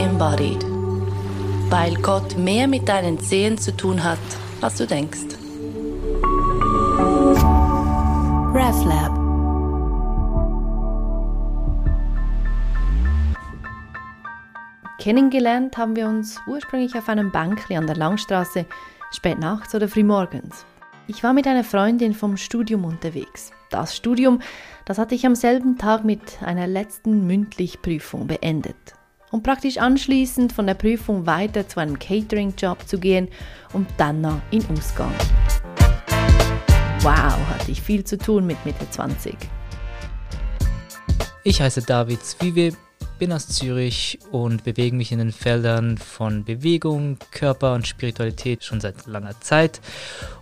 embodied. Weil Gott mehr mit deinen Zehen zu tun hat, als du denkst. RevLab Kennengelernt haben wir uns ursprünglich auf einem Bankli an der Langstraße, spät nachts oder frühmorgens. Ich war mit einer Freundin vom Studium unterwegs. Das Studium, das hatte ich am selben Tag mit einer letzten Mündlichprüfung beendet. Um praktisch anschließend von der Prüfung weiter zu einem Catering-Job zu gehen und dann noch in Ausgang. Wow, hatte ich viel zu tun mit Mitte 20. Ich heiße David Zwiebe, bin aus Zürich und bewege mich in den Feldern von Bewegung, Körper und Spiritualität schon seit langer Zeit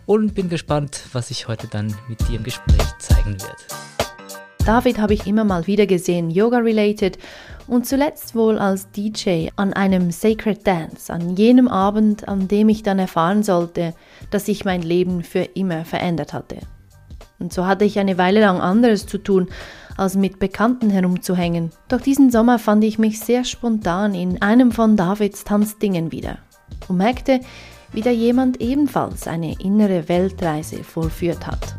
und bin gespannt, was ich heute dann mit dir im Gespräch zeigen werde. David habe ich immer mal wieder gesehen, Yoga-related und zuletzt wohl als DJ an einem Sacred Dance, an jenem Abend, an dem ich dann erfahren sollte, dass sich mein Leben für immer verändert hatte. Und so hatte ich eine Weile lang anderes zu tun, als mit Bekannten herumzuhängen. Doch diesen Sommer fand ich mich sehr spontan in einem von Davids Tanzdingen wieder und merkte, wie da jemand ebenfalls eine innere Weltreise vollführt hat.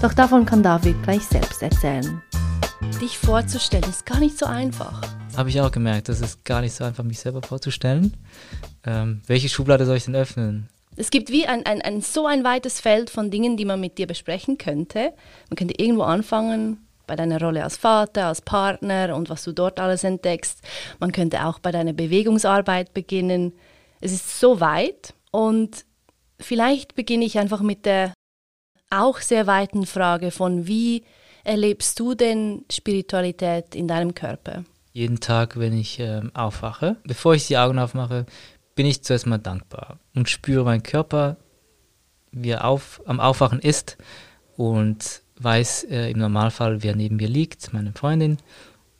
Doch davon kann David gleich selbst erzählen. Dich vorzustellen ist gar nicht so einfach. Habe ich auch gemerkt, das ist gar nicht so einfach, mich selber vorzustellen. Ähm, welche Schublade soll ich denn öffnen? Es gibt wie ein, ein, ein, so ein weites Feld von Dingen, die man mit dir besprechen könnte. Man könnte irgendwo anfangen bei deiner Rolle als Vater, als Partner und was du dort alles entdeckst. Man könnte auch bei deiner Bewegungsarbeit beginnen. Es ist so weit und vielleicht beginne ich einfach mit der auch sehr weiten Frage von wie erlebst du denn Spiritualität in deinem Körper? Jeden Tag, wenn ich äh, aufwache, bevor ich die Augen aufmache, bin ich zuerst mal dankbar und spüre meinen Körper, wie er auf, am Aufwachen ist und weiß äh, im Normalfall, wer neben mir liegt, meine Freundin,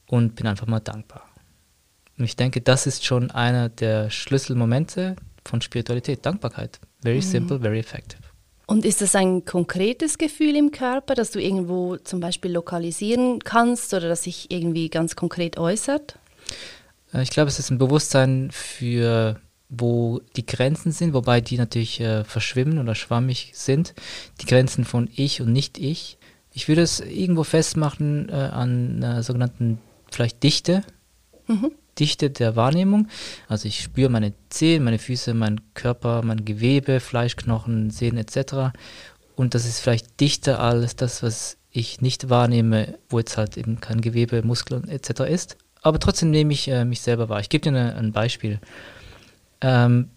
und bin einfach mal dankbar. Und ich denke, das ist schon einer der Schlüsselmomente von Spiritualität, Dankbarkeit. Very mhm. simple, very effective. Und ist das ein konkretes Gefühl im Körper, das du irgendwo zum Beispiel lokalisieren kannst oder das sich irgendwie ganz konkret äußert? Äh, ich glaube, es ist ein Bewusstsein für wo die Grenzen sind, wobei die natürlich äh, verschwimmen oder schwammig sind. Die Grenzen von ich und nicht ich. Ich würde es irgendwo festmachen äh, an einer sogenannten vielleicht Dichte. Mhm. Dichte der Wahrnehmung. Also ich spüre meine Zehen, meine Füße, meinen Körper, mein Gewebe, Fleischknochen, Sehnen etc. Und das ist vielleicht dichter als das, was ich nicht wahrnehme, wo jetzt halt eben kein Gewebe, Muskeln etc. ist. Aber trotzdem nehme ich äh, mich selber wahr. Ich gebe dir eine, ein Beispiel. Ähm,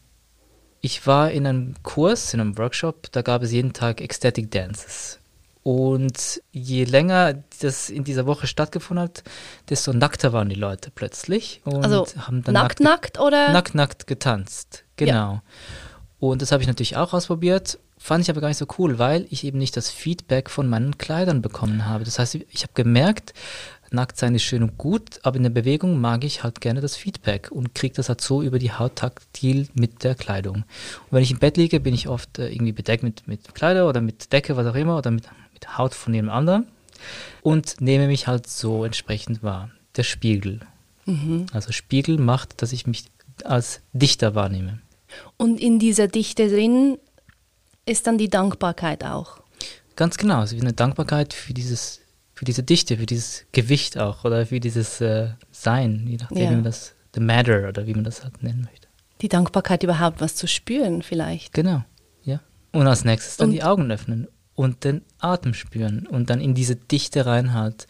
ich war in einem Kurs, in einem Workshop, da gab es jeden Tag Ecstatic Dances. Und je länger das in dieser Woche stattgefunden hat, desto nackter waren die Leute plötzlich. Und also haben dann nackt, nackt, oder? Nackt, nackt getanzt, genau. Ja. Und das habe ich natürlich auch ausprobiert, fand ich aber gar nicht so cool, weil ich eben nicht das Feedback von meinen Kleidern bekommen habe. Das heißt, ich habe gemerkt, nackt sein ist schön und gut, aber in der Bewegung mag ich halt gerne das Feedback und kriege das halt so über die Haut taktil mit der Kleidung. Und wenn ich im Bett liege, bin ich oft äh, irgendwie bedeckt mit, mit Kleider oder mit Decke, was auch immer, oder mit, mit Haut von jedem anderen und nehme mich halt so entsprechend wahr. Der Spiegel. Mhm. Also Spiegel macht, dass ich mich als Dichter wahrnehme. Und in dieser Dichte drin ist dann die Dankbarkeit auch. Ganz genau, also wie eine Dankbarkeit für dieses für diese Dichte, für dieses Gewicht auch oder für dieses äh, Sein, je nachdem, ja. wie man das, the matter oder wie man das halt nennen möchte. Die Dankbarkeit überhaupt was zu spüren vielleicht. Genau, ja. Und als nächstes dann und die Augen öffnen und den Atem spüren und dann in diese Dichte rein halt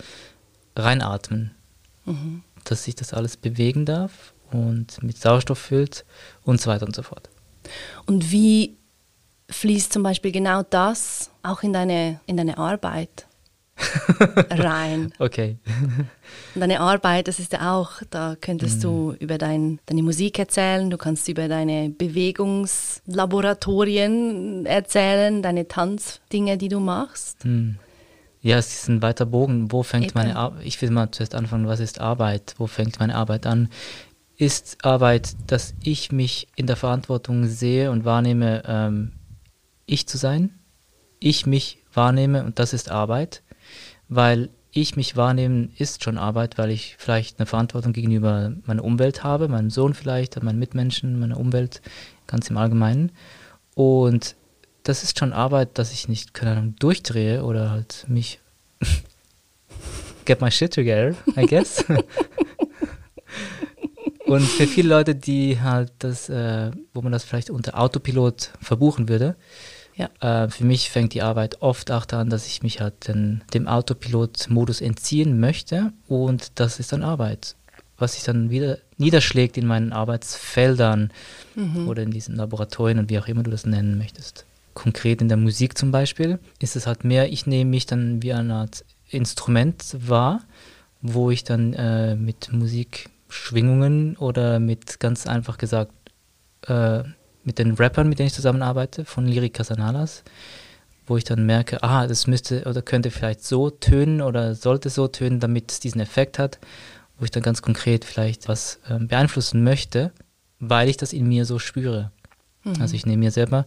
reinatmen, mhm. dass sich das alles bewegen darf und mit Sauerstoff füllt und so weiter und so fort. Und wie fließt zum Beispiel genau das auch in deine, in deine Arbeit? Rein. Okay. Und deine Arbeit, das ist ja auch, da könntest mm. du über dein, deine Musik erzählen, du kannst über deine Bewegungslaboratorien erzählen, deine Tanzdinge, die du machst. Mm. Ja, es ist ein weiter Bogen. Wo fängt Eben. meine Arbeit? Ich will mal zuerst anfangen, was ist Arbeit? Wo fängt meine Arbeit an? Ist Arbeit, dass ich mich in der Verantwortung sehe und wahrnehme, ähm, ich zu sein? Ich mich wahrnehme und das ist Arbeit weil ich mich wahrnehme, ist schon Arbeit, weil ich vielleicht eine Verantwortung gegenüber meiner Umwelt habe, meinem Sohn vielleicht, meinen Mitmenschen, meiner Umwelt, ganz im Allgemeinen. Und das ist schon Arbeit, dass ich nicht, keine Ahnung, durchdrehe oder halt mich get my shit together, I guess. Und für viele Leute, die halt das, äh, wo man das vielleicht unter Autopilot verbuchen würde, ja. äh, für mich fängt die Arbeit oft auch daran, dass ich mich halt den, dem Autopilot-Modus entziehen möchte und das ist dann Arbeit, was sich dann wieder niederschlägt in meinen Arbeitsfeldern mhm. oder in diesen Laboratorien und wie auch immer du das nennen möchtest. Konkret in der Musik zum Beispiel ist es halt mehr, ich nehme mich dann wie eine Art Instrument wahr, wo ich dann äh, mit Musikschwingungen oder mit ganz einfach gesagt äh, mit den Rappern, mit denen ich zusammenarbeite, von Lyrik Casanalas, wo ich dann merke, ah, das müsste oder könnte vielleicht so tönen oder sollte so tönen, damit es diesen Effekt hat, wo ich dann ganz konkret vielleicht was äh, beeinflussen möchte, weil ich das in mir so spüre. Mhm. Also ich nehme mir selber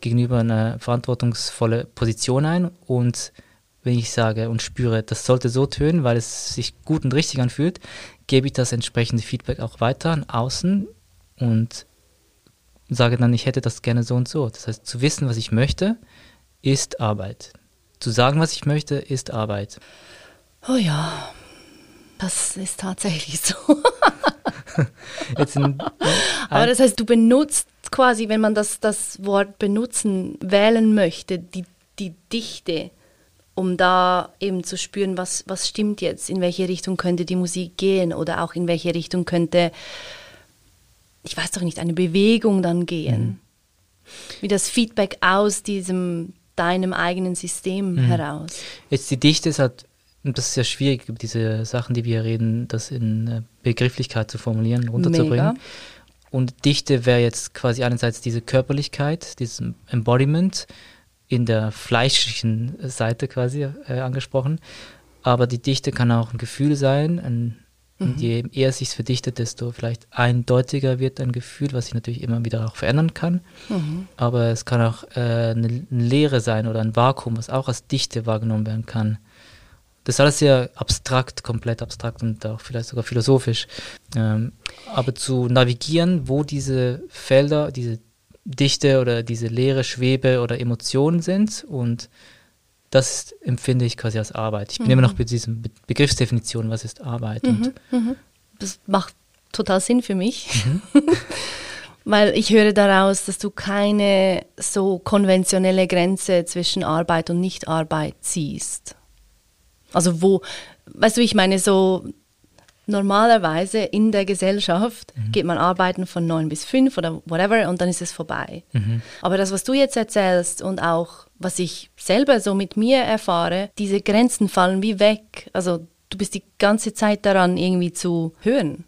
gegenüber eine verantwortungsvolle Position ein und wenn ich sage und spüre, das sollte so tönen, weil es sich gut und richtig anfühlt, gebe ich das entsprechende Feedback auch weiter an außen und sage dann, ich hätte das gerne so und so. Das heißt, zu wissen, was ich möchte, ist Arbeit. Zu sagen, was ich möchte, ist Arbeit. Oh ja, das ist tatsächlich so. Aber das heißt, du benutzt quasi, wenn man das, das Wort benutzen, wählen möchte, die, die Dichte um da eben zu spüren, was, was stimmt jetzt, in welche Richtung könnte die Musik gehen oder auch in welche Richtung könnte, ich weiß doch nicht, eine Bewegung dann gehen. Mhm. Wie das Feedback aus diesem deinem eigenen System mhm. heraus. Jetzt die Dichte ist halt, und das ist ja schwierig, diese Sachen, die wir reden, das in äh, Begrifflichkeit zu formulieren, runterzubringen. Mega. Und Dichte wäre jetzt quasi einerseits diese Körperlichkeit, dieses Embodiment, in der fleischlichen Seite quasi äh, angesprochen. Aber die Dichte kann auch ein Gefühl sein. Ein, mhm. Je eher sich verdichtet, desto vielleicht eindeutiger wird ein Gefühl, was sich natürlich immer wieder auch verändern kann. Mhm. Aber es kann auch äh, eine, eine Leere sein oder ein Vakuum, was auch als Dichte wahrgenommen werden kann. Das ist alles sehr abstrakt, komplett abstrakt und auch vielleicht sogar philosophisch. Ähm, aber zu navigieren, wo diese Felder, diese Dichte oder diese leere Schwebe oder Emotionen sind und das empfinde ich quasi als Arbeit. Ich bin mhm. immer noch bei diesem Be Begriffsdefinition, was ist Arbeit. Mhm, mhm. Das macht total Sinn für mich, mhm. weil ich höre daraus, dass du keine so konventionelle Grenze zwischen Arbeit und Nichtarbeit ziehst. Also wo, weißt du, ich meine so normalerweise in der Gesellschaft mhm. geht man arbeiten von neun bis fünf oder whatever und dann ist es vorbei. Mhm. Aber das, was du jetzt erzählst und auch was ich selber so mit mir erfahre, diese Grenzen fallen wie weg. Also du bist die ganze Zeit daran, irgendwie zu hören,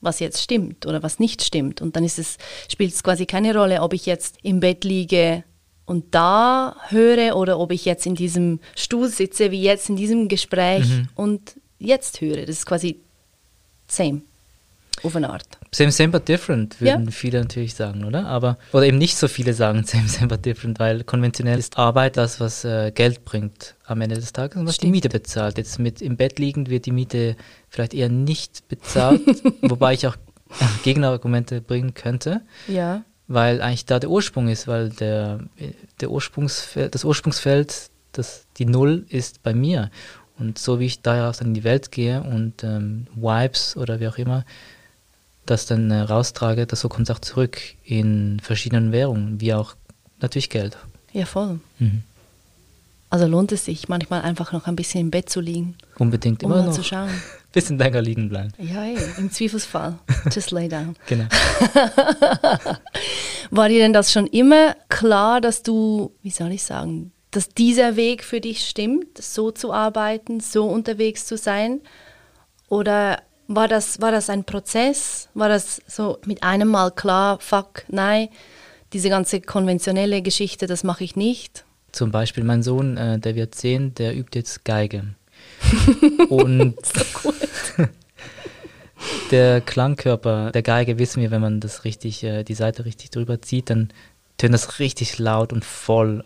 was jetzt stimmt oder was nicht stimmt. Und dann ist es, spielt es quasi keine Rolle, ob ich jetzt im Bett liege und da höre oder ob ich jetzt in diesem Stuhl sitze, wie jetzt in diesem Gespräch mhm. und jetzt höre. Das ist quasi same. Auf eine Art. Same, same but different, würden ja. viele natürlich sagen, oder? Aber, oder eben nicht so viele sagen same, same but different, weil konventionell ist Arbeit das, was äh, Geld bringt am Ende des Tages und was Stimmt. die Miete bezahlt. Jetzt mit im Bett liegend wird die Miete vielleicht eher nicht bezahlt, wobei ich auch Gegenargumente bringen könnte. Ja. Weil eigentlich da der Ursprung ist, weil der, der Ursprungsfeld, das Ursprungsfeld, das, die Null ist bei mir. Und so wie ich daraus in die Welt gehe und ähm, Vibes oder wie auch immer das dann äh, raustrage, das so kommt es auch zurück in verschiedenen Währungen, wie auch natürlich Geld. Ja, voll. Mhm. Also lohnt es sich manchmal einfach noch ein bisschen im Bett zu liegen. Unbedingt um immer noch zu schauen. bisschen länger liegen bleiben. Ja, ey, im Zweifelsfall. Just lay down. Genau. War dir denn das schon immer klar, dass du, wie soll ich sagen, dass dieser Weg für dich stimmt, so zu arbeiten, so unterwegs zu sein? Oder war das, war das ein Prozess? War das so mit einem Mal klar, fuck, nein, diese ganze konventionelle Geschichte, das mache ich nicht? Zum Beispiel mein Sohn, äh, der wird zehn, der übt jetzt Geige. Und der Klangkörper der Geige, wissen wir, wenn man das richtig, äh, die Seite richtig drüber zieht, dann tönt das richtig laut und voll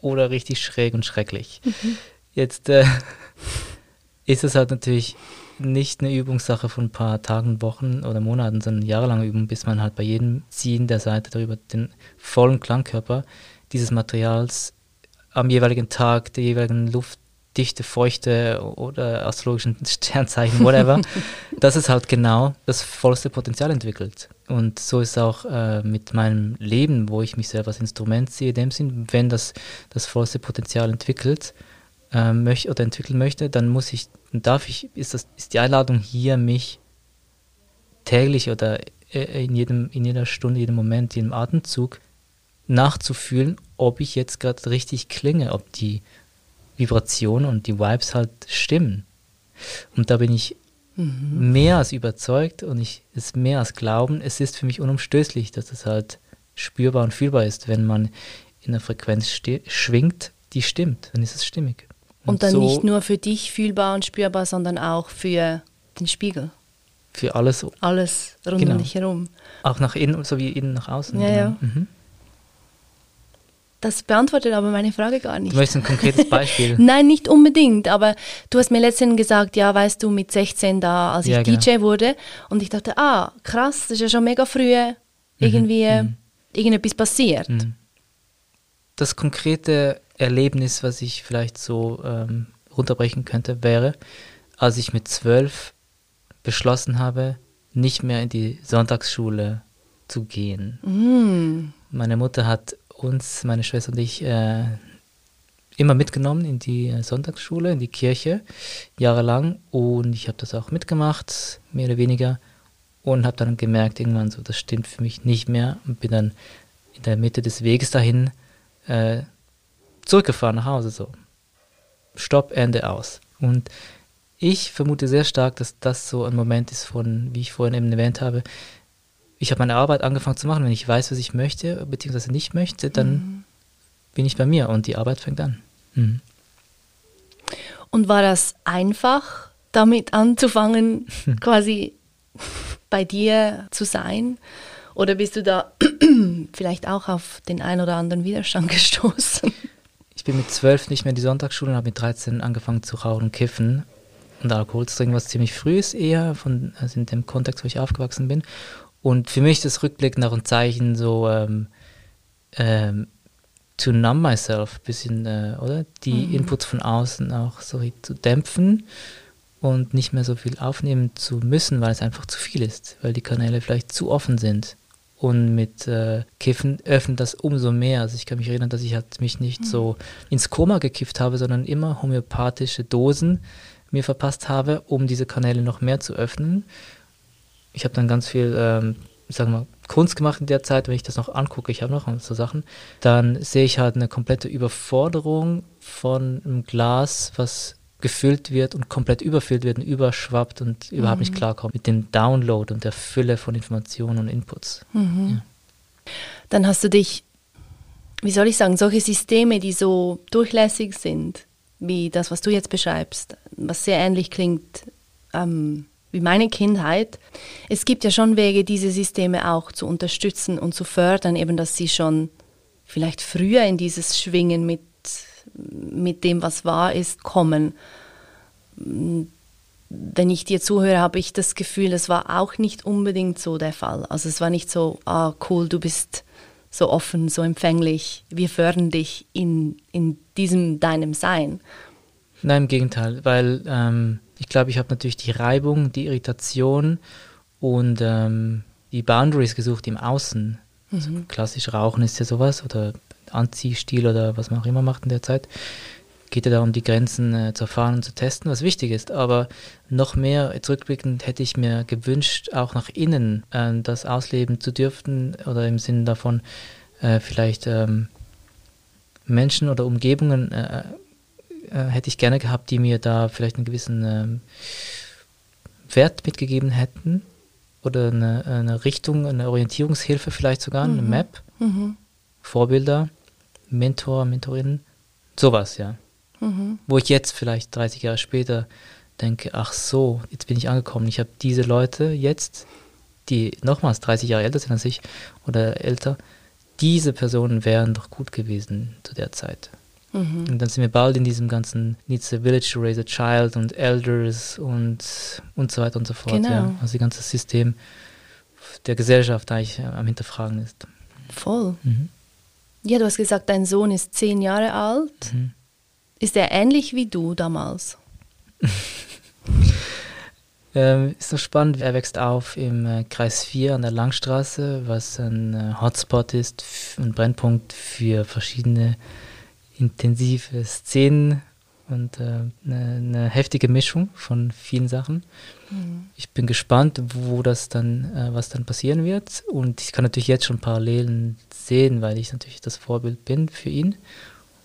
oder richtig schräg und schrecklich. Mhm. Jetzt, äh, ist es halt natürlich nicht eine Übungssache von ein paar Tagen, Wochen oder Monaten, sondern jahrelange Übung, bis man halt bei jedem Ziehen der Seite darüber den vollen Klangkörper dieses Materials am jeweiligen Tag, der jeweiligen Luftdichte, Feuchte oder astrologischen Sternzeichen, whatever, dass es halt genau das vollste Potenzial entwickelt. Und so ist es auch äh, mit meinem Leben, wo ich mich selber als Instrument sehe, in dem Sinn, wenn das das vollste Potenzial entwickelt äh, möchte oder entwickeln möchte, dann muss ich, darf ich, ist das, ist die Einladung hier, mich täglich oder äh, in jedem, in jeder Stunde, jedem Moment, jedem Atemzug nachzufühlen, ob ich jetzt gerade richtig klinge, ob die Vibrationen und die Vibes halt stimmen. Und da bin ich mhm. mehr als überzeugt und ich es mehr als glauben. Es ist für mich unumstößlich, dass es halt spürbar und fühlbar ist, wenn man in einer Frequenz schwingt, die stimmt, dann ist es stimmig. Und, und dann so nicht nur für dich fühlbar und spürbar, sondern auch für den Spiegel. Für alles. Alles rund genau. um dich herum. Auch nach innen, so wie innen nach außen. Ja, genau. ja. Mhm. Das beantwortet aber meine Frage gar nicht. Du möchtest ein konkretes Beispiel? Nein, nicht unbedingt, aber du hast mir letztens gesagt, ja, weißt du, mit 16 da, als ich ja, genau. DJ wurde und ich dachte, ah, krass, das ist ja schon mega früh irgendwie mhm. mhm. irgendetwas passiert. Mhm. Das konkrete Erlebnis, was ich vielleicht so ähm, runterbrechen könnte, wäre, als ich mit zwölf beschlossen habe, nicht mehr in die Sonntagsschule zu gehen. Mhm. Meine Mutter hat uns, meine Schwester und ich, äh, immer mitgenommen in die äh, Sonntagsschule, in die Kirche, jahrelang. Und ich habe das auch mitgemacht, mehr oder weniger. Und habe dann gemerkt, irgendwann so, das stimmt für mich nicht mehr. Und bin dann in der Mitte des Weges dahin äh, zurückgefahren nach Hause. So. Stopp, Ende aus. Und ich vermute sehr stark, dass das so ein Moment ist von, wie ich vorhin eben erwähnt habe, ich habe meine Arbeit angefangen zu machen. Wenn ich weiß, was ich möchte, beziehungsweise nicht möchte, dann mhm. bin ich bei mir und die Arbeit fängt an. Mhm. Und war das einfach, damit anzufangen, quasi bei dir zu sein? Oder bist du da vielleicht auch auf den einen oder anderen Widerstand gestoßen? Ich bin mit zwölf nicht mehr in die Sonntagsschule und habe mit 13 angefangen zu rauchen und kiffen und Alkohol zu trinken, was ziemlich früh ist eher, von, also in dem Kontext, wo ich aufgewachsen bin. Und für mich ist das Rückblick nach ein Zeichen so ähm, ähm, to numb myself, bisschen, äh, oder? Die mhm. Inputs von außen auch so zu dämpfen und nicht mehr so viel aufnehmen zu müssen, weil es einfach zu viel ist, weil die Kanäle vielleicht zu offen sind. Und mit äh, Kiffen öffnet das umso mehr. Also ich kann mich erinnern, dass ich halt mich nicht mhm. so ins Koma gekifft habe, sondern immer homöopathische Dosen mir verpasst habe, um diese Kanäle noch mehr zu öffnen ich habe dann ganz viel, ähm, sagen wir mal, Kunst gemacht in der Zeit, wenn ich das noch angucke, ich habe noch so Sachen, dann sehe ich halt eine komplette Überforderung von einem Glas, was gefüllt wird und komplett überfüllt wird und überschwappt und mhm. überhaupt nicht mhm. klarkommt mit dem Download und der Fülle von Informationen und Inputs. Mhm. Ja. Dann hast du dich, wie soll ich sagen, solche Systeme, die so durchlässig sind, wie das, was du jetzt beschreibst, was sehr ähnlich klingt, ähm, wie meine Kindheit. Es gibt ja schon Wege, diese Systeme auch zu unterstützen und zu fördern, eben dass sie schon vielleicht früher in dieses Schwingen mit, mit dem, was wahr ist, kommen. Wenn ich dir zuhöre, habe ich das Gefühl, das war auch nicht unbedingt so der Fall. Also es war nicht so, ah cool, du bist so offen, so empfänglich, wir fördern dich in, in diesem deinem Sein. Nein, im Gegenteil, weil ähm, ich glaube, ich habe natürlich die Reibung, die Irritation und ähm, die Boundaries gesucht im Außen. Also mhm. Also klassisch Rauchen ist ja sowas oder Anziehstil oder was man auch immer macht in der Zeit. Geht ja darum, die Grenzen äh, zu erfahren und zu testen, was wichtig ist. Aber noch mehr zurückblickend hätte ich mir gewünscht, auch nach innen äh, das ausleben zu dürfen oder im Sinne davon äh, vielleicht ähm, Menschen oder Umgebungen äh, hätte ich gerne gehabt, die mir da vielleicht einen gewissen ähm, Wert mitgegeben hätten oder eine, eine, Richtung, eine Orientierungshilfe vielleicht sogar, mhm. eine Map, mhm. Vorbilder, Mentor, Mentorinnen, sowas, ja. Mhm. Wo ich jetzt vielleicht 30 Jahre später denke, ach so, jetzt bin ich angekommen, ich habe diese Leute jetzt, die nochmals 30 Jahre älter sind als ich oder älter, diese Personen wären doch gut gewesen zu der Zeit. Mhm. Und dann sind wir bald in diesem ganzen Needs a Village to Raise a Child und Elders und, und so weiter und so fort. Genau. Ja. Also das ganze System der Gesellschaft eigentlich am Hinterfragen ist. Voll. Mhm. Ja, du hast gesagt, dein Sohn ist zehn Jahre alt. Mhm. Ist er ähnlich wie du damals? ähm, ist so spannend, er wächst auf im äh, Kreis 4 an der Langstraße, was ein äh, Hotspot ist, ein Brennpunkt für verschiedene intensive Szenen und äh, eine, eine, heftige Mischung von vielen Sachen. Mhm. Ich bin gespannt, wo das dann, äh, was dann passieren wird. Und ich kann natürlich jetzt schon Parallelen sehen, weil ich natürlich das Vorbild bin für ihn.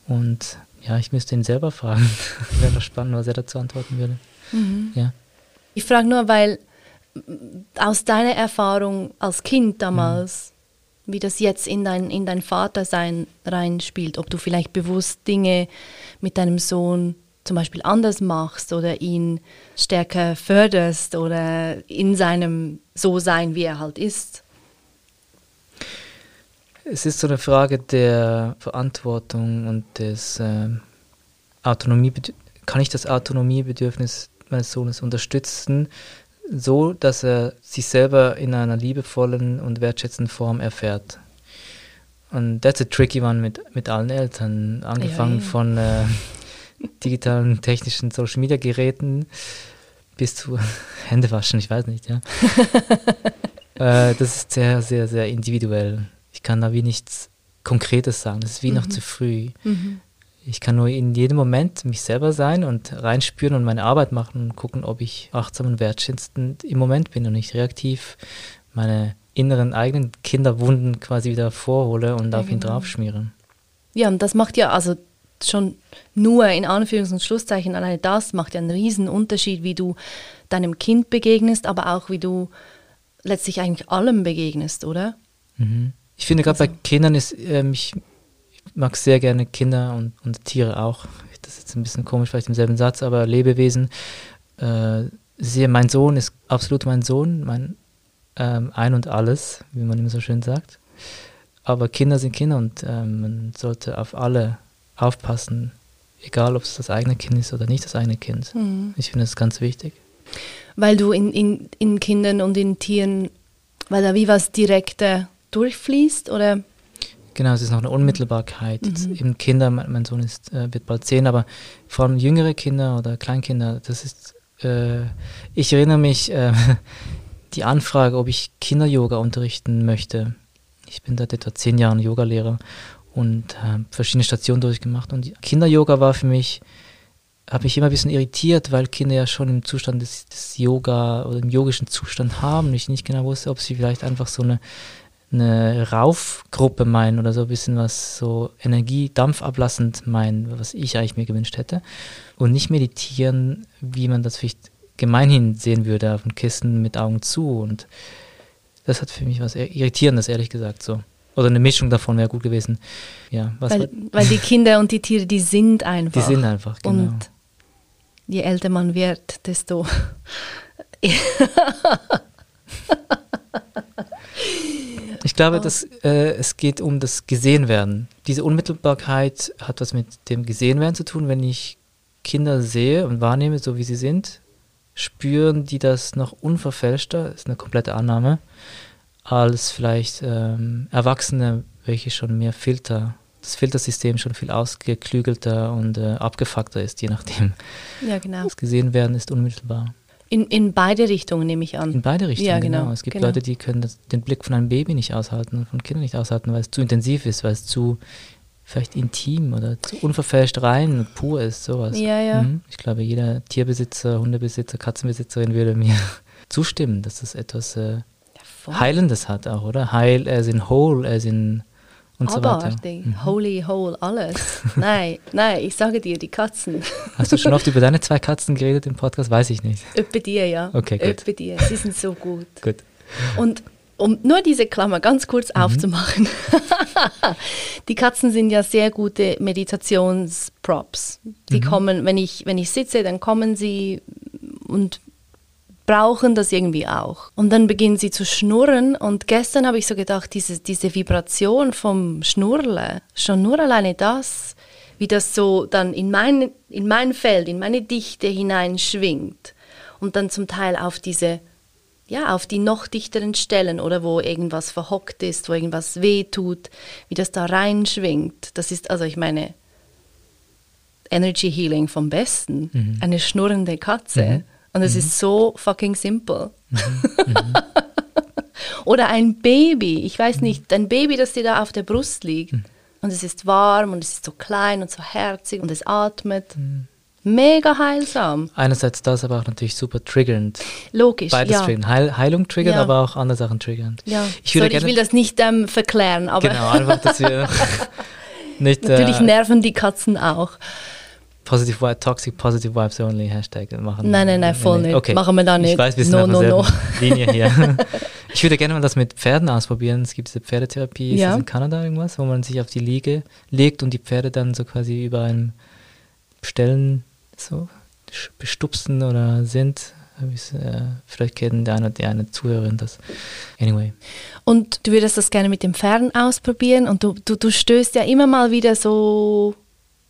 Und ja, ich müsste ihn selber fragen. Wäre spannend, was er dazu antworten würde. Mhm. Ja. Ich frage nur, weil aus deiner Erfahrung als Kind damals, mhm. Wie das jetzt in dein, in dein Vatersein reinspielt, ob du vielleicht bewusst Dinge mit deinem Sohn zum Beispiel anders machst oder ihn stärker förderst oder in seinem So-Sein, wie er halt ist. Es ist so eine Frage der Verantwortung und des äh, Autonomie. Kann ich das Autonomiebedürfnis meines Sohnes unterstützen, so dass er sich selber in einer liebevollen und wertschätzenden Form erfährt? Und that's a tricky one mit, mit allen Eltern, angefangen ja, ja. von äh, digitalen, technischen Social Media Geräten bis zu Händewaschen, ich weiß nicht, ja. äh, das ist sehr, sehr, sehr individuell. Ich kann da wie nichts Konkretes sagen. Das ist wie mhm. noch zu früh. Mhm. Ich kann nur in jedem Moment mich selber sein und reinspüren und meine Arbeit machen und gucken, ob ich achtsam und wertschätzend im Moment bin und nicht reaktiv meine inneren eigenen Kinderwunden quasi wieder vorhole und auf ihn genau. draufschmiere. Ja, und das macht ja also schon nur in Anführungs- und Schlusszeichen alleine das macht ja einen riesen Unterschied, wie du deinem Kind begegnest, aber auch wie du letztlich eigentlich allem begegnest, oder? Mhm. Ich finde gerade also. bei Kindern ist, ähm, ich, mag sehr gerne Kinder und, und Tiere auch. Das ist jetzt ein bisschen komisch, vielleicht im selben Satz, aber Lebewesen. Äh, sehr, mein Sohn ist absolut mein Sohn, mein ähm, Ein und Alles, wie man immer so schön sagt. Aber Kinder sind Kinder und ähm, man sollte auf alle aufpassen, egal ob es das eigene Kind ist oder nicht das eigene Kind. Mhm. Ich finde das ganz wichtig. Weil du in, in, in Kindern und in Tieren, weil da wie was direkter durchfließt oder? Genau, es ist noch eine Unmittelbarkeit. Mhm. Eben Kinder, mein Sohn ist, äh, wird bald zehn, aber vor allem jüngere Kinder oder Kleinkinder, das ist, äh, ich erinnere mich, äh, die Anfrage, ob ich Kinder-Yoga unterrichten möchte. Ich bin seit etwa zehn Jahren Yogalehrer und äh, verschiedene Stationen durchgemacht. Und Kinder-Yoga war für mich, habe mich immer ein bisschen irritiert, weil Kinder ja schon im Zustand des, des Yoga oder im yogischen Zustand haben. Ich nicht genau wusste, ob sie vielleicht einfach so eine, eine Raufgruppe meinen oder so ein bisschen was so Energie, Dampf ablassend meinen, was ich eigentlich mir gewünscht hätte. Und nicht meditieren, wie man das vielleicht gemeinhin sehen würde, auf dem Kissen mit Augen zu. Und das hat für mich was Irritierendes, ehrlich gesagt, so. Oder eine Mischung davon wäre gut gewesen. Ja, weil, weil die Kinder und die Tiere, die sind einfach. Die sind einfach, genau. Und je älter man wird, desto. ich glaube, dass, äh, es geht um das Gesehenwerden. Diese Unmittelbarkeit hat was mit dem Gesehenwerden zu tun. Wenn ich Kinder sehe und wahrnehme, so wie sie sind, spüren die das noch unverfälschter, ist eine komplette Annahme, als vielleicht ähm, Erwachsene, welche schon mehr Filter, das Filtersystem schon viel ausgeklügelter und äh, abgefuckter ist, je nachdem. Ja, genau. Das gesehen werden ist unmittelbar. In, in beide Richtungen nehme ich an. In beide Richtungen, ja, genau. genau. Es gibt genau. Leute, die können das, den Blick von einem Baby nicht aushalten von Kindern nicht aushalten, weil es zu intensiv ist, weil es zu vielleicht intim oder zu unverfälscht rein und pur ist, sowas. Ja, ja. Mhm. Ich glaube, jeder Tierbesitzer, Hundebesitzer, Katzenbesitzerin würde mir zustimmen, dass das etwas äh, Heilendes hat auch, oder? Heil, er sind whole, er sind und Abartig. so weiter. Mhm. Holy, whole, alles. nein, nein, ich sage dir, die Katzen. Hast du schon oft über deine zwei Katzen geredet im Podcast? Weiß ich nicht. Über dir, ja. Okay, gut. Über dir, sie sind so gut. gut. Und um nur diese Klammer ganz kurz mhm. aufzumachen. die Katzen sind ja sehr gute Meditationsprops. Die mhm. kommen, wenn ich, wenn ich sitze, dann kommen sie und brauchen das irgendwie auch. Und dann beginnen sie zu schnurren und gestern habe ich so gedacht, diese, diese Vibration vom Schnurren, schon nur alleine das wie das so dann in mein, in mein Feld, in meine Dichte hineinschwingt und dann zum Teil auf diese, ja, auf die noch dichteren Stellen oder wo irgendwas verhockt ist, wo irgendwas weh tut, wie das da reinschwingt. Das ist, also ich meine, Energy Healing vom Besten. Mhm. Eine schnurrende Katze. Mhm. Und es mhm. ist so fucking simple. Mhm. Mhm. Oder ein Baby, ich weiß nicht, ein Baby, das dir da auf der Brust liegt. Und es ist warm und es ist so klein und so herzig und es atmet. Mega heilsam. Einerseits das, aber auch natürlich super triggernd. Logisch. Beides ja. triggern. Heil Heilung triggern, ja. aber auch andere Sachen triggernd. Ja. Ich, Sorry, ich will das nicht ähm, verklären, aber. Genau, einfach, dass wir nicht. Natürlich äh, nerven die Katzen auch. Positive Vibe, Toxic Positive Vibes Only Hashtag machen. Nein, nein, nein, voll nicht. Okay. Machen wir da nicht. Ich weiß, wir sind no, no, no. Linie hier. ich würde gerne mal das mit Pferden ausprobieren. Es gibt diese Pferdetherapie, ja. ist das in Kanada irgendwas, wo man sich auf die Liege legt und die Pferde dann so quasi über einem Stellen so bestupsen oder sind. Äh, vielleicht kennen der eine oder die eine Zuhörerin das. Anyway. Und du würdest das gerne mit dem Pferden ausprobieren und du, du, du stößt ja immer mal wieder so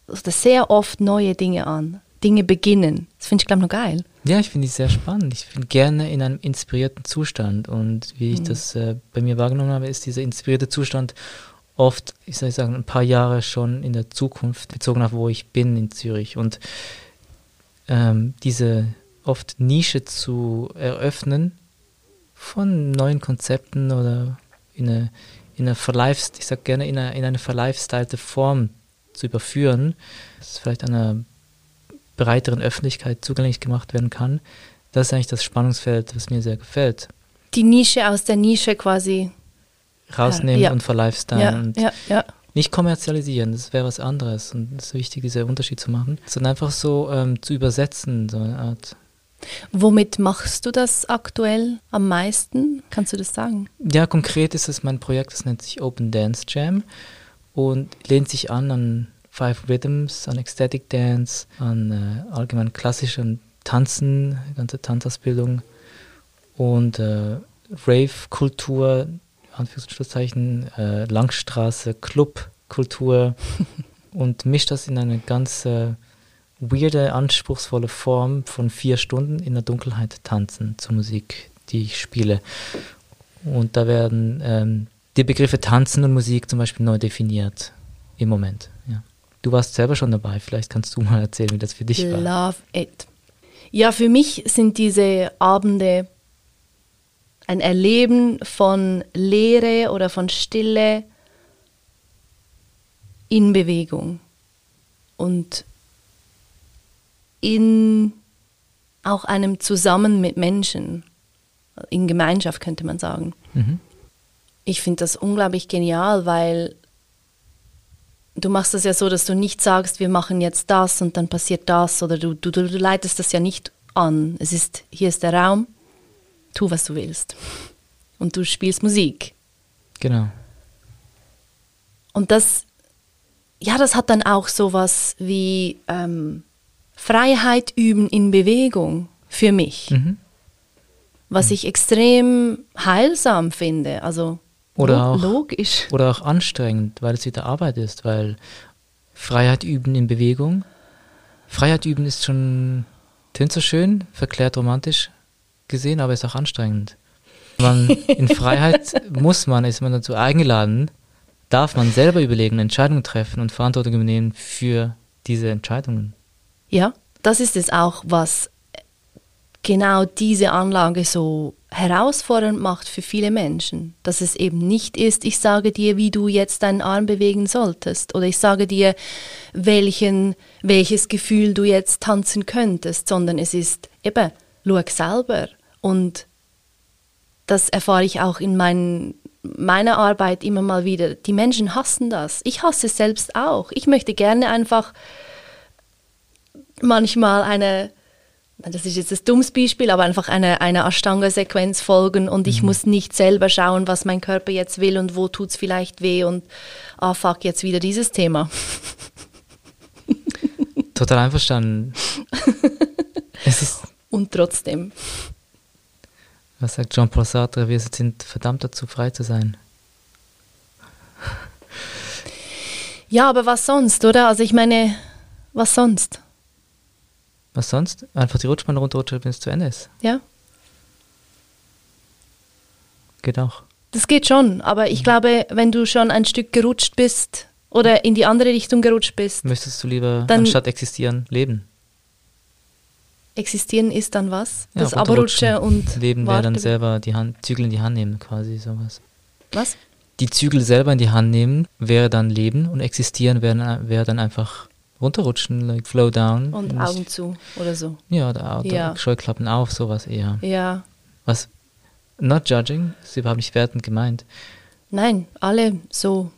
oder sehr oft neue Dinge an. Dinge beginnen. Das finde ich, glaube ich, noch geil. Ja, ich finde es sehr spannend. Ich bin gerne in einem inspirierten Zustand. Und wie ich mhm. das äh, bei mir wahrgenommen habe, ist dieser inspirierte Zustand oft, ich soll sagen, ein paar Jahre schon in der Zukunft, bezogen auf wo ich bin in Zürich. Und ähm, diese oft Nische zu eröffnen von neuen Konzepten oder in eine, in eine verlifest, ich sage gerne in eine, in eine verlifestylte Form zu überführen, dass es vielleicht einer breiteren Öffentlichkeit zugänglich gemacht werden kann. Das ist eigentlich das Spannungsfeld, was mir sehr gefällt. Die Nische aus der Nische quasi rausnehmen ja. und verlifestylen ja, und ja, ja. nicht kommerzialisieren, das wäre was anderes und es ist wichtig, diesen Unterschied zu machen, sondern einfach so ähm, zu übersetzen, so eine Art. Womit machst du das aktuell am meisten? Kannst du das sagen? Ja, konkret ist es mein Projekt, das nennt sich Open Dance Jam und lehnt sich an an Five Rhythms, an Ecstatic Dance, an äh, allgemein klassischen Tanzen, ganze Tanzausbildung und äh, Rave-Kultur, Anführungszeichen, äh, Langstraße, Club-Kultur und mischt das in eine ganz äh, weirde, anspruchsvolle Form von vier Stunden in der Dunkelheit tanzen zur Musik, die ich spiele. Und da werden ähm, die Begriffe Tanzen und Musik zum Beispiel neu definiert im Moment. Ja. Du warst selber schon dabei, vielleicht kannst du mal erzählen, wie das für dich Love war. Love it. Ja, für mich sind diese Abende ein Erleben von Leere oder von Stille in Bewegung und in auch einem Zusammen mit Menschen, in Gemeinschaft könnte man sagen. Mhm ich finde das unglaublich genial, weil du machst das ja so, dass du nicht sagst, wir machen jetzt das und dann passiert das oder du, du, du leitest das ja nicht an. Es ist, hier ist der Raum, tu, was du willst. Und du spielst Musik. Genau. Und das, ja, das hat dann auch sowas wie ähm, Freiheit üben in Bewegung für mich. Mhm. Was ich extrem heilsam finde. Also oder auch, Logisch. Oder auch anstrengend, weil es wieder Arbeit ist, weil Freiheit üben in Bewegung. Freiheit üben ist schon, tönt so schön, verklärt romantisch gesehen, aber ist auch anstrengend. Man, in Freiheit muss man, ist man dazu eingeladen, darf man selber überlegen, Entscheidungen treffen und Verantwortung übernehmen für diese Entscheidungen. Ja, das ist es auch, was genau diese Anlage so herausfordernd macht für viele Menschen, dass es eben nicht ist, ich sage dir, wie du jetzt deinen Arm bewegen solltest oder ich sage dir, welchen, welches Gefühl du jetzt tanzen könntest, sondern es ist eben, schau selber und das erfahre ich auch in mein, meiner Arbeit immer mal wieder. Die Menschen hassen das. Ich hasse es selbst auch. Ich möchte gerne einfach manchmal eine das ist jetzt ein dummes Beispiel, aber einfach eine, eine Ashtanga-Sequenz folgen und ich mhm. muss nicht selber schauen, was mein Körper jetzt will und wo tut es vielleicht weh und ah fuck, jetzt wieder dieses Thema. Total einverstanden. es ist und trotzdem. Was sagt Jean-Paul Sartre? Wir sind verdammt dazu, frei zu sein. Ja, aber was sonst, oder? Also ich meine, was sonst? Was sonst? Einfach die Rutschbahn runterrutschen, bis es zu Ende ist. Ja, Geht auch. das geht schon. Aber ich glaube, wenn du schon ein Stück gerutscht bist oder in die andere Richtung gerutscht bist, Müsstest du lieber Dann- anstatt existieren, leben? existieren ist dann was? Ja, das. Abrutschen und Leben wäre dann selber die Hand, Zügel in die Hand nehmen, quasi sowas. Was? Die Zügel selber in die Hand nehmen, wäre dann Leben und existieren wäre, wäre dann einfach runterrutschen, like flow down. Und Nicht- Augen zu oder so. Ja, oder, oder Ja. Scheuklappen auf, sowas eher. Ja. Was, not judging, ist überhaupt nicht wertend gemeint. Nein, alle so,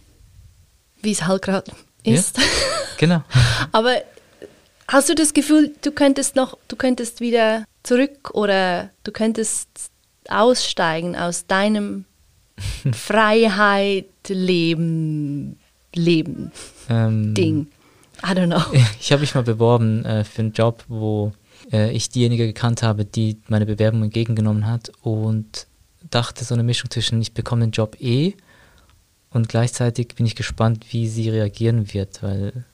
wie es halt gerade Ja. ist. Genau. Aber hast du das Gefühl, du könntest noch, du könntest wieder zurück oder du könntest aussteigen aus deinem Freiheit, Leben, Leben Ähm, Ding? I don't know. Ich habe mich mal beworben äh, für einen Job, wo äh, ich diejenige gekannt habe, die meine Bewerbung entgegengenommen hat und dachte so eine Mischung zwischen, ich bekomme den Job eh und gleichzeitig bin ich gespannt, wie sie reagieren wird, weil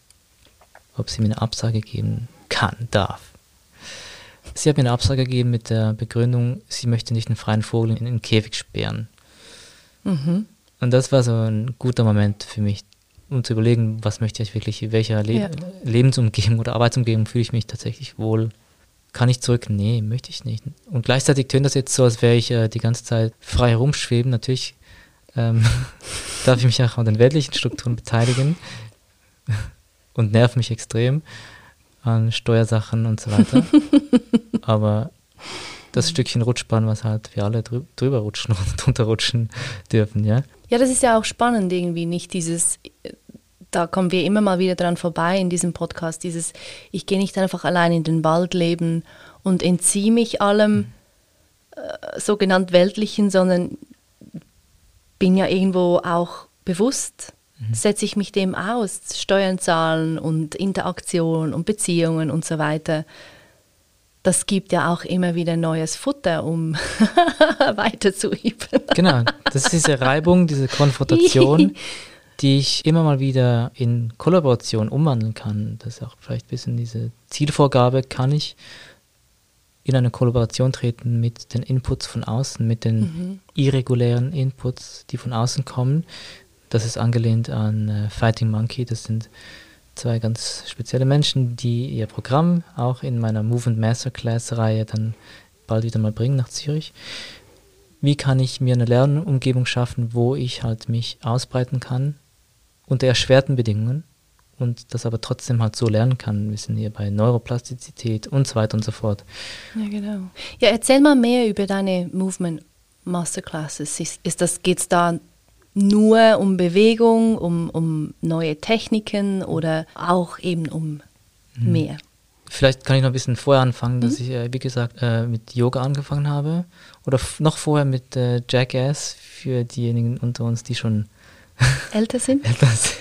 ob sie mir eine Absage geben kann, darf. Sie hat mir eine Absage gegeben mit der Begründung, sie möchte nicht einen freien Vogel in den Käfig sperren. Mhm. Und das war so ein guter Moment für mich, um zu überlegen, was möchte ich wirklich, in welcher Le Ja. Lebensumgebung oder Arbeitsumgebung fühle ich mich tatsächlich wohl. Kann ich zurück? Nee, möchte ich nicht. Und gleichzeitig tönt das jetzt so, als wäre ich äh, die ganze Zeit frei herumschweben. Natürlich ähm, darf ich mich auch an den weltlichen Strukturen beteiligen und nerv mich extrem an Steuersachen und so weiter. Aber das Stückchen Rutschbahn, was halt wir alle drü drüber rutschen und drunter rutschen dürfen, ja. Ja, das ist ja auch spannend irgendwie, nicht dieses, äh, da kommen wir immer mal wieder dran vorbei in diesem Podcast, dieses, ich gehe nicht einfach allein in den Wald leben und entziehe mich allem äh, sogenannt Weltlichen, sondern bin ja irgendwo auch bewusst, setze ich mich dem aus, Steuern zahlen und Interaktion und Beziehungen und so weiter. Das gibt ja auch immer wieder neues Futter, um weiter zu üben. Genau, das ist diese Reibung, diese Konfrontation, die ich immer mal wieder in Kollaboration umwandeln kann. Das ist auch vielleicht ein bisschen diese Zielvorgabe, kann ich in eine Kollaboration treten mit den Inputs von außen, mit den irregulären Inputs, die von außen kommen. Das ist angelehnt an äh, Fighting Monkey. Das sind zwei ganz spezielle Menschen, die ihr Programm auch in meiner Movement Masterclass-Reihe dann bald wieder mal bringen nach Zürich wie kann ich mir eine Lernumgebung schaffen, wo ich halt mich ausbreiten kann unter erschwerten Bedingungen und das aber trotzdem halt so lernen kann. Wir sind hier bei Neuroplastizität und so weiter und so fort. Ja, genau. Ja, erzähl mal mehr über deine Movement Masterclasses. Ist, ist das, geht es da nur um Bewegung, um, um neue Techniken oder auch eben um mehr? Vielleicht kann ich noch ein bisschen vorher anfangen, dass ich, äh, wie gesagt, äh, mit Yoga angefangen habe. Oder noch vorher mit äh, Jackass für diejenigen unter uns, die schon Älter sind? etwas,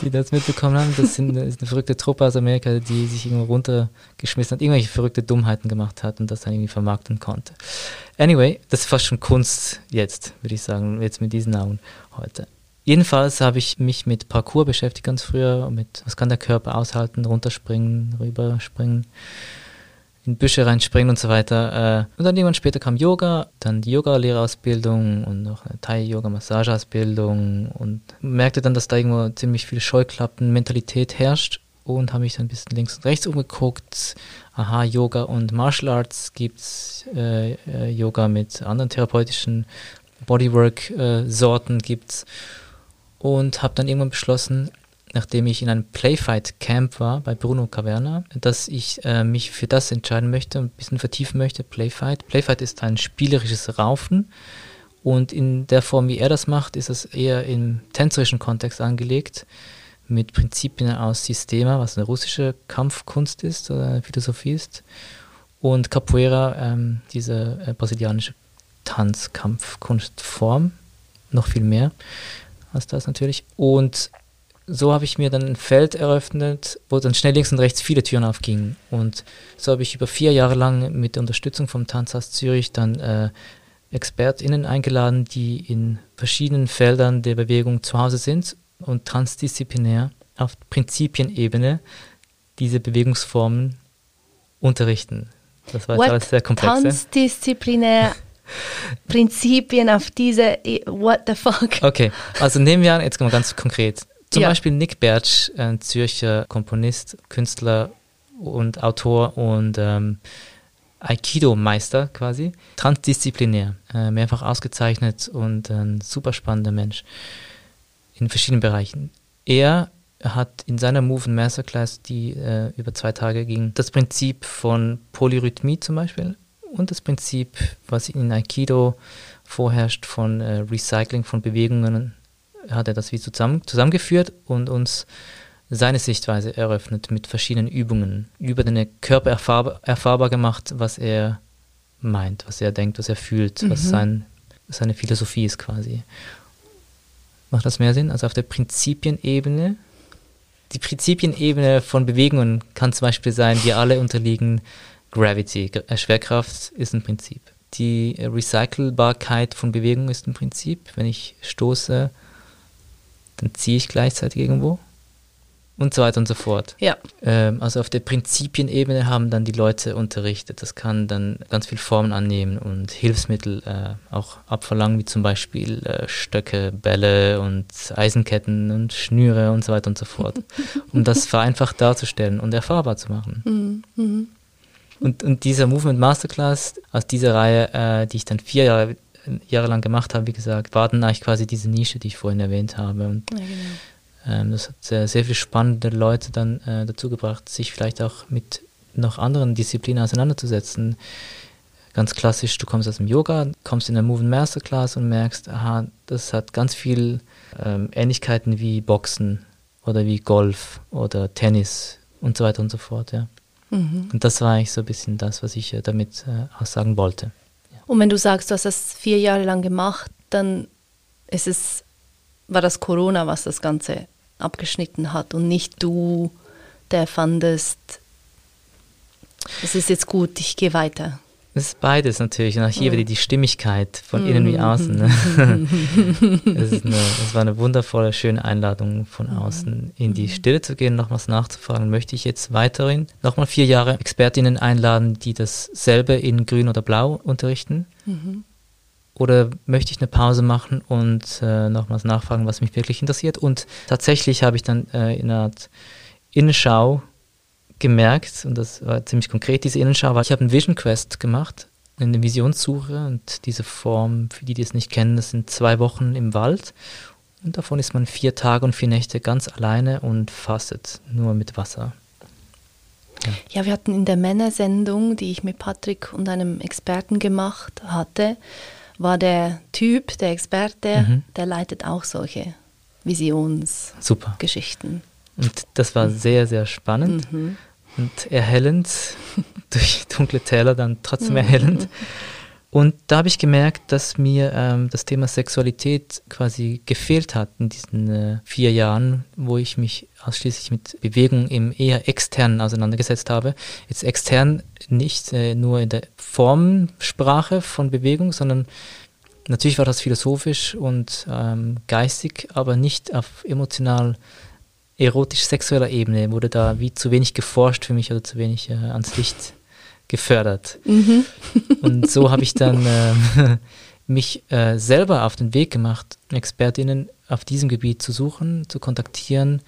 die das mitbekommen haben. Das, sind, ist eine verrückte Truppe aus Amerika, die sich irgendwo runtergeschmissen hat, irgendwelche verrückte Dummheiten gemacht hat und das dann irgendwie vermarkten konnte. Anyway, das ist fast schon Kunst jetzt, würde ich sagen, jetzt mit diesen Augen heute. Jedenfalls habe ich mich mit Parkour beschäftigt ganz früher, mit was kann der Körper aushalten, runterspringen, rüberspringen, in Büsche reinspringen und so weiter. Äh, Und dann irgendwann später kam Yoga, dann die Yoga-Lehrerausbildung und noch eine Thai-Yoga-Massageausbildung und merkte dann, dass da irgendwo ziemlich viel Scheuklappen-Mentalität herrscht und habe mich dann ein bisschen links und rechts umgeguckt. Aha, Yoga und Martial Arts gibt's, äh, äh, Yoga mit anderen therapeutischen Bodywork-Sorten gibt's und habe dann irgendwann beschlossen, nachdem ich in einem Playfight-Camp war bei Bruno Caverna, dass ich äh, mich für das entscheiden möchte und ein bisschen vertiefen möchte, Playfight. Playfight ist ein spielerisches Raufen und in der Form, wie er das macht, ist es eher im tänzerischen Kontext angelegt, mit Prinzipien aus Sistema, was eine russische Kampfkunst ist oder Philosophie ist, und Capoeira, ähm, diese äh, brasilianische Tanzkampfkunstform, noch viel mehr als das natürlich. Und so habe ich mir dann ein Feld eröffnet, wo dann schnell links und rechts viele Türen aufgingen. Und so habe ich über vier Jahre lang mit der Unterstützung vom Tanzhaus Zürich dann äh, ExpertInnen eingeladen, die in verschiedenen Feldern der Bewegung zu Hause sind, und transdisziplinär auf Prinzipienebene diese Bewegungsformen unterrichten. Das war jetzt alles sehr komplex. Transdisziplinär Prinzipien auf diese, what the fuck. Okay, also nehmen wir an, jetzt mal ganz konkret. Zum ja. Beispiel Nick Bertsch, ein Zürcher Komponist, Künstler und Autor und ähm, Aikido-Meister quasi, transdisziplinär, äh, mehrfach ausgezeichnet und ein super spannender Mensch in verschiedenen Bereichen. Er hat in seiner Move and Masterclass, die äh, über zwei Tage ging, das Prinzip von Polyrhythmie zum Beispiel und das Prinzip, was in Aikido vorherrscht, von äh, Recycling von Bewegungen, hat er das wie zusammen, zusammengeführt und uns seine Sichtweise eröffnet mit verschiedenen Übungen, über den Körper erfahrbar, erfahrbar gemacht, was er meint, was er denkt, was er fühlt, mhm. was sein, seine Philosophie ist quasi. Macht das mehr Sinn? Also auf der Prinzipienebene. Die Prinzipienebene von Bewegungen kann zum Beispiel sein, wir alle unterliegen Gravity. Äh, Schwerkraft ist ein Prinzip. Die Recycelbarkeit von Bewegungen ist ein Prinzip. Wenn ich stoße, dann ziehe ich gleichzeitig irgendwo und so weiter und so fort. Ja. Ähm, also auf der Prinzipienebene haben dann die Leute unterrichtet. Das kann dann ganz viele Formen annehmen und Hilfsmittel äh, auch abverlangen, wie zum Beispiel äh, Stöcke, Bälle und Eisenketten und Schnüre und so weiter und so fort, um das vereinfacht darzustellen und erfahrbar zu machen. Mhm. mhm. Und, und dieser Movement Masterclass aus dieser Reihe, äh, die ich dann vier Jahre, Jahre lang gemacht habe, wie gesagt, war dann eigentlich quasi diese Nische, die ich vorhin erwähnt habe. Und ja, genau ähm, das hat sehr, sehr viele spannende Leute dann äh, dazu gebracht, sich vielleicht auch mit noch anderen Disziplinen auseinanderzusetzen. Ganz klassisch, du kommst aus dem Yoga, kommst in der Move Masterclass und merkst, aha, das hat ganz viel ähm, Ähnlichkeiten wie Boxen oder wie Golf oder Tennis und so weiter und so fort, ja. Mhm. Und das war eigentlich so ein bisschen das, was ich äh, damit äh, aussagen wollte. Und wenn du sagst, du hast das vier Jahre lang gemacht, dann ist es, war das Corona, was das Ganze abgeschnitten hat und nicht du, der fandest, es ist jetzt gut, ich gehe weiter. Es ist beides natürlich. Und auch hier wieder die Stimmigkeit von innen wie außen. Ne? es, eine, es, war eine wundervolle, schöne Einladung von mhm. außen, in die Stille zu gehen, nochmals nachzufragen, möchte ich jetzt weiterhin nochmal vier Jahre Expertinnen einladen, die dasselbe in Grün oder Blau unterrichten? Mhm. Oder möchte ich eine Pause machen und äh, nochmals nachfragen, was mich wirklich interessiert? Und tatsächlich habe ich dann äh, in einer Art Innenschau gemerkt, und das war ziemlich konkret, diese Innenschau, weil ich habe einen Vision Quest gemacht, eine Visionssuche und diese Form, für die, die es nicht kennen, das sind zwei Wochen im Wald und davon ist man vier Tage und vier Nächte ganz alleine und fastet nur mit Wasser. Ja. ja, wir hatten in der Männersendung, die ich mit Patrick und einem Experten gemacht hatte, war der Typ, der Experte, mhm. der leitet auch solche Visionsgeschichten. Und das war sehr, sehr spannend mhm. Und erhellend, durch dunkle Täler dann trotzdem erhellend. Und da habe ich gemerkt, dass mir ähm, das Thema Sexualität quasi gefehlt hat in diesen äh, vier Jahren, wo ich mich ausschließlich mit Bewegung im eher externen auseinandergesetzt habe. Jetzt extern nicht äh, nur in der Formsprache von Bewegung, sondern natürlich war das philosophisch und ähm, geistig, aber nicht auf emotional erotisch-sexueller Ebene wurde da wie zu wenig geforscht für mich oder zu wenig äh, ans Licht gefördert. Mhm. Und so habe ich dann äh, mich äh, selber auf den Weg gemacht, Expertinnen auf diesem Gebiet zu suchen, zu kontaktieren,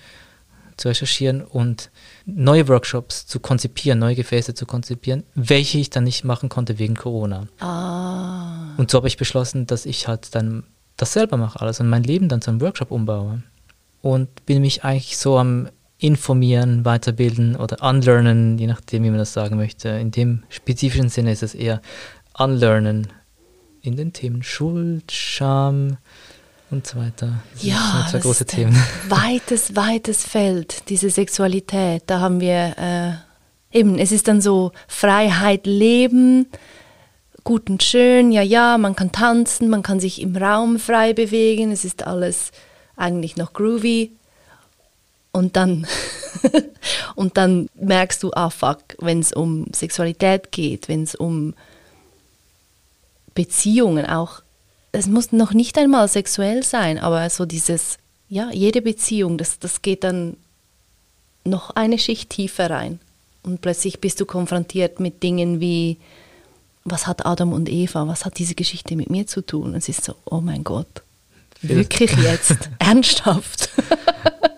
zu recherchieren und neue Workshops zu konzipieren, neue Gefäße zu konzipieren, welche ich dann nicht machen konnte wegen Corona. Ah. Und so habe ich beschlossen, dass ich halt dann das selber mache alles und mein Leben dann zu einem Workshop umbaue. Und bin mich eigentlich so am informieren, weiterbilden oder unlearnen, je nachdem, wie man das sagen möchte. In dem spezifischen Sinne ist es eher unlearnen in den Themen Schuld, Scham und so weiter. Das ja, zwei große Themen. Weites, weites Feld, diese Sexualität. Da haben wir äh, eben, es ist dann so Freiheit leben, gut und schön, ja, ja, man kann tanzen, man kann sich im Raum frei bewegen, es ist alles eigentlich noch groovy, und dann, und dann merkst du, ah fuck, wenn es um Sexualität geht, wenn es um Beziehungen auch, es muss noch nicht einmal sexuell sein, aber so dieses, ja, jede Beziehung, das, das geht dann noch eine Schicht tiefer rein. Und plötzlich bist du konfrontiert mit Dingen wie, was hat Adam und Eva, was hat diese Geschichte mit mir zu tun? Es ist so, oh mein Gott, wirklich jetzt, ernsthaft.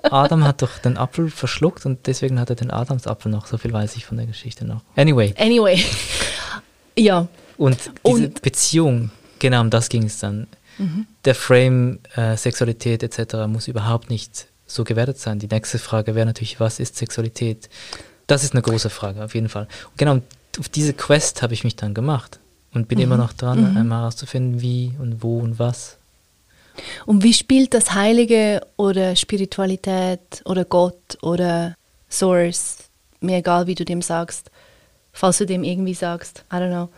Adam hat doch den Apfel verschluckt und deswegen hat er den Adamsapfel noch. So viel weiß ich von der Geschichte noch. Anyway. Anyway. ja. Und diese und, Beziehung, genau um das ging es dann. Mhm. Der Frame äh, Sexualität etc. muss überhaupt nicht so gewertet sein. Die nächste Frage wäre natürlich, was ist Sexualität? Das ist eine große Frage, auf jeden Fall. Und genau auf diese Quest habe ich mich dann gemacht und bin mhm. immer noch dran, mhm. einmal herauszufinden, wie und wo und was. Und wie spielt das Heilige oder Spiritualität oder Gott oder Source, mir egal wie du dem sagst, falls du dem irgendwie sagst, I don't know,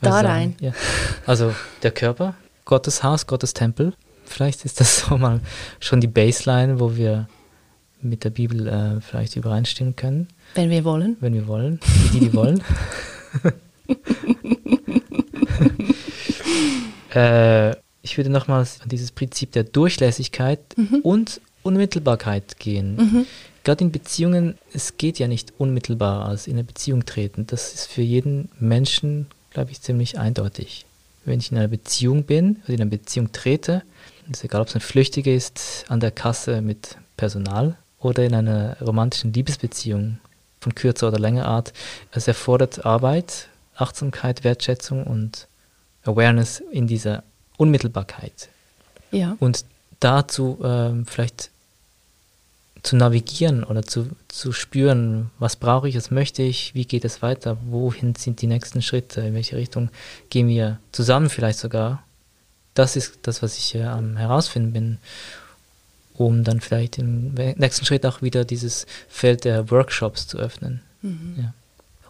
da rein? Ja. Also der Körper, Gottes Haus, Gottes Tempel, vielleicht ist das so mal schon die Baseline, wo wir mit der Bibel äh, vielleicht übereinstimmen können. Wenn wir wollen. Wenn wir wollen, die, die wollen. äh, ich würde nochmals an dieses Prinzip der Durchlässigkeit mhm. und Unmittelbarkeit gehen. Mhm. Gerade in Beziehungen, es geht ja nicht unmittelbar als in eine Beziehung treten. Das ist für jeden Menschen, glaube ich, ziemlich eindeutig. Wenn ich in einer Beziehung bin oder in eine Beziehung trete, ist egal, ob es eine flüchtige ist an der Kasse mit Personal oder in einer romantischen Liebesbeziehung von kürzer oder längerer Art, es erfordert Arbeit, Achtsamkeit, Wertschätzung und Awareness in dieser Unmittelbarkeit. Ja. Und dazu ähm, vielleicht zu navigieren oder zu, zu spüren, was brauche ich, was möchte ich, wie geht es weiter, wohin sind die nächsten Schritte, in welche Richtung gehen wir zusammen vielleicht sogar. Das ist das, was ich äh, am herausfinden bin, um dann vielleicht im nächsten Schritt auch wieder dieses Feld der Workshops zu öffnen. Mhm. Ja.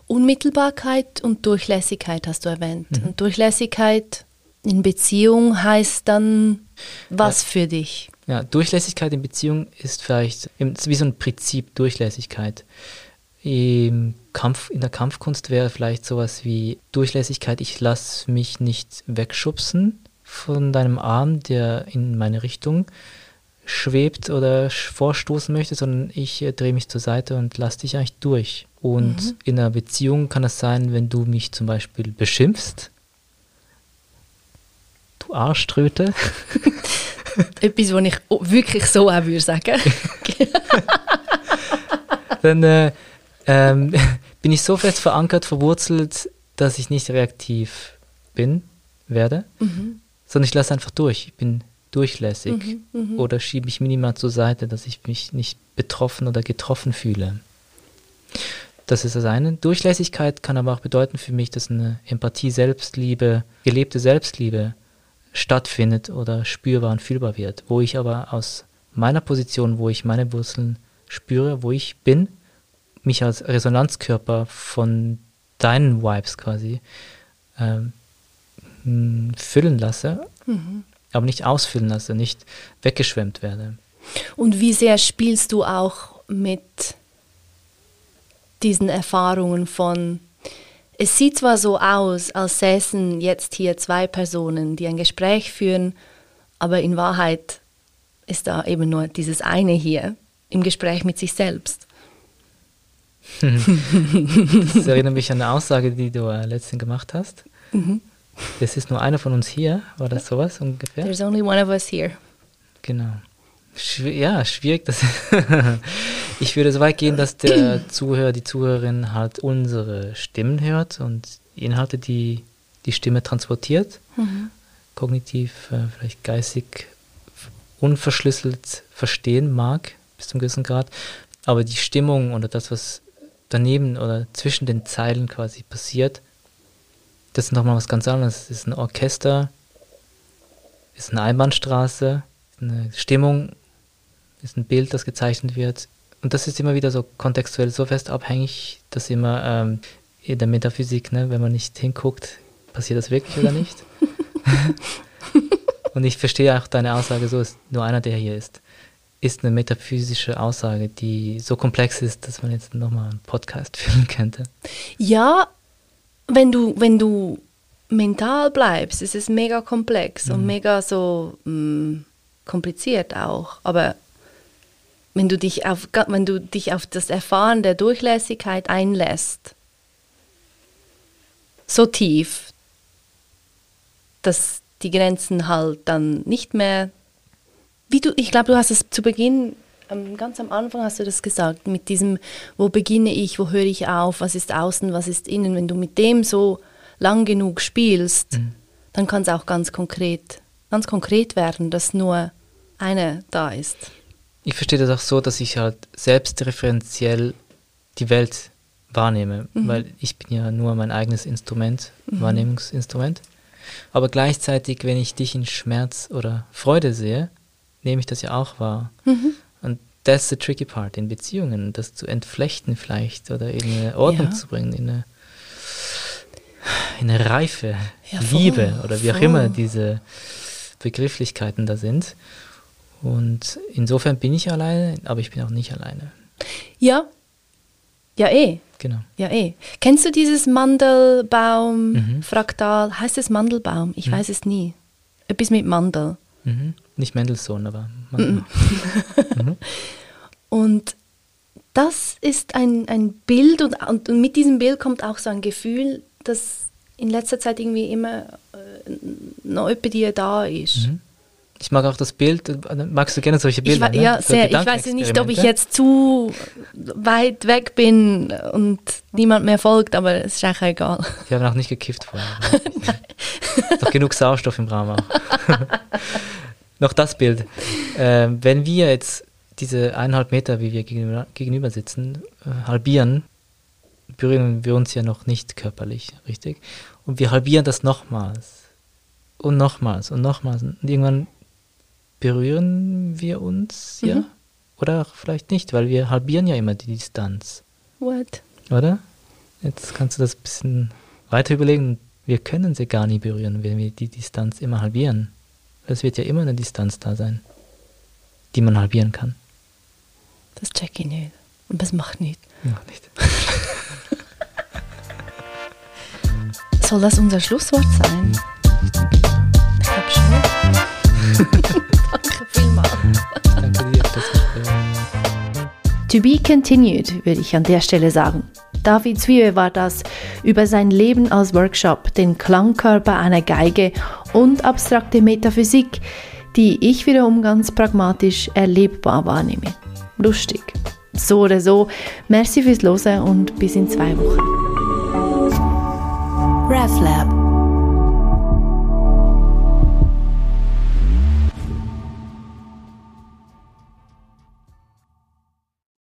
Unmittelbarkeit und Durchlässigkeit hast du erwähnt. Mhm. Und Durchlässigkeit in Beziehung heißt dann was ja. für dich? Ja, Durchlässigkeit in Beziehung ist vielleicht wie so ein Prinzip Durchlässigkeit. Im Kampf, in der Kampfkunst wäre vielleicht sowas wie Durchlässigkeit, ich lasse mich nicht wegschubsen von deinem Arm, der in meine Richtung schwebt oder vorstoßen möchte, sondern ich äh, drehe mich zur Seite und lasse dich eigentlich durch. Und mhm. in einer Beziehung kann es sein, wenn du mich zum Beispiel beschimpfst, Arschtröte. Etwas, was ich wirklich so auch würde sagen. Dann äh, ähm, bin ich so fest verankert, verwurzelt, dass ich nicht reaktiv bin, werde, mhm. sondern ich lasse einfach durch. Ich bin durchlässig mhm, mh. oder schiebe mich minimal zur Seite, dass ich mich nicht betroffen oder getroffen fühle. Das ist das eine. Durchlässigkeit kann aber auch bedeuten für mich, dass eine Empathie, Selbstliebe, gelebte Selbstliebe stattfindet oder spürbar und fühlbar wird, wo ich aber aus meiner Position, wo ich meine Wurzeln spüre, wo ich bin, mich als Resonanzkörper von deinen Vibes quasi ähm, hm, füllen lasse, mhm. aber nicht ausfüllen lasse, nicht weggeschwemmt werde. Und wie sehr spielst du auch mit diesen Erfahrungen von es sieht zwar so aus, als säßen jetzt hier zwei Personen, die ein Gespräch führen, aber in Wahrheit ist da eben nur dieses eine hier im Gespräch mit sich selbst. das erinnert mich an eine Aussage, die du äh, letztens gemacht hast. Mhm. Es ist nur einer von uns hier, war das sowas ungefähr? There's only one of us here. Genau. Ja, schwierig. Das ich würde so weit gehen, dass der Zuhörer, die Zuhörerin halt unsere Stimmen hört und Inhalte, die die Stimme transportiert, mhm. kognitiv, äh, vielleicht geistig unverschlüsselt verstehen mag, bis zum gewissen Grad. Aber die Stimmung oder das, was daneben oder zwischen den Zeilen quasi passiert, das ist nochmal was ganz anderes. Es ist ein Orchester, ist eine Einbahnstraße, eine Stimmung ist ein Bild, das gezeichnet wird. Und das ist immer wieder so kontextuell so fest abhängig, dass immer ähm, in der Metaphysik, ne, wenn man nicht hinguckt, passiert das wirklich oder nicht. Und ich verstehe auch deine Aussage so, ist nur einer, der hier ist. Ist eine metaphysische Aussage, die so komplex ist, dass man jetzt nochmal einen Podcast führen könnte. Ja, wenn du, wenn du mental bleibst, ist es mega komplex mhm. und mega so. Mh, mm, kompliziert auch. Aber wenn du dich auf, wenn du dich auf das Erfahren der Durchlässigkeit einlässt, so tief, dass die Grenzen halt dann nicht mehr, wie du, ich glaube, du hast es zu Beginn, ganz am Anfang hast du das gesagt, mit diesem, wo beginne ich, wo höre ich auf, was ist außen, was ist innen, wenn du mit dem so lang genug spielst, mhm. dann kann es auch ganz konkret, ganz konkret werden, dass nur eine da ist. Ich verstehe das auch so, dass ich halt selbstreferenziell die Welt wahrnehme, mhm. weil ich bin ja nur mein eigenes Instrument, mhm. Wahrnehmungsinstrument. Aber gleichzeitig, wenn ich dich in Schmerz oder Freude sehe, nehme ich das ja auch wahr. Mhm. Und that's the tricky part in Beziehungen, das zu entflechten vielleicht oder in eine Ordnung ja. zu bringen, in eine, in eine reife ja, Liebe oder wie auch immer diese Begrifflichkeiten da sind. Und insofern bin ich alleine, aber ich bin auch nicht alleine. Ja, ja eh. Genau. Ja eh. Kennst du dieses Mandelbaum-Fraktal? Mhm. Heißt es Mandelbaum? Ich mhm. weiß es nie. Etwas mit Mandel. Mhm. Nicht Mendelssohn, aber Mandel. Mhm. und das ist ein, ein Bild und, und, mit diesem Bild kommt auch so ein Gefühl, dass in letzter Zeit irgendwie immer äh, noch jemand dir da ist. Mhm. Ich mag auch das Bild. Magst du gerne solche Bilder? Ich, ja, ne? sehr. Ich weiß nicht, ob ich jetzt zu weit weg bin und niemand mehr folgt, aber es ist eigentlich egal. Wir haben auch nicht gekifft vorher. ist doch genug Sauerstoff im Raum auch. Noch das Bild. Äh, wenn wir jetzt diese eineinhalb Meter, wie wir gegenüber, gegenüber sitzen, äh, halbieren, berühren wir uns ja noch nicht körperlich, richtig? Und wir halbieren das nochmals und nochmals und nochmals. Und irgendwann berühren wir uns ja. Mhm. Oder vielleicht nicht, weil wir halbieren ja immer die Distanz. What? Oder? Jetzt kannst du das ein bisschen weiter überlegen. Wir können sie gar nie berühren, wenn wir die Distanz immer halbieren. Es wird ja immer eine Distanz da sein, die man halbieren kann. Das check ich nicht. Und das macht nicht. Macht nicht. Soll das unser Schlusswort sein? Ich glaube schon. Danke dir für das Gespräch. To be continued, würde ich an der Stelle sagen. David Zwiebe war das über sein Leben als Workshop, den Klangkörper einer Geige und abstrakte Metaphysik, die ich wiederum ganz pragmatisch erlebbar wahrnehme. Lustig. So oder so, merci fürs Losen und bis in zwei Wochen. RefLab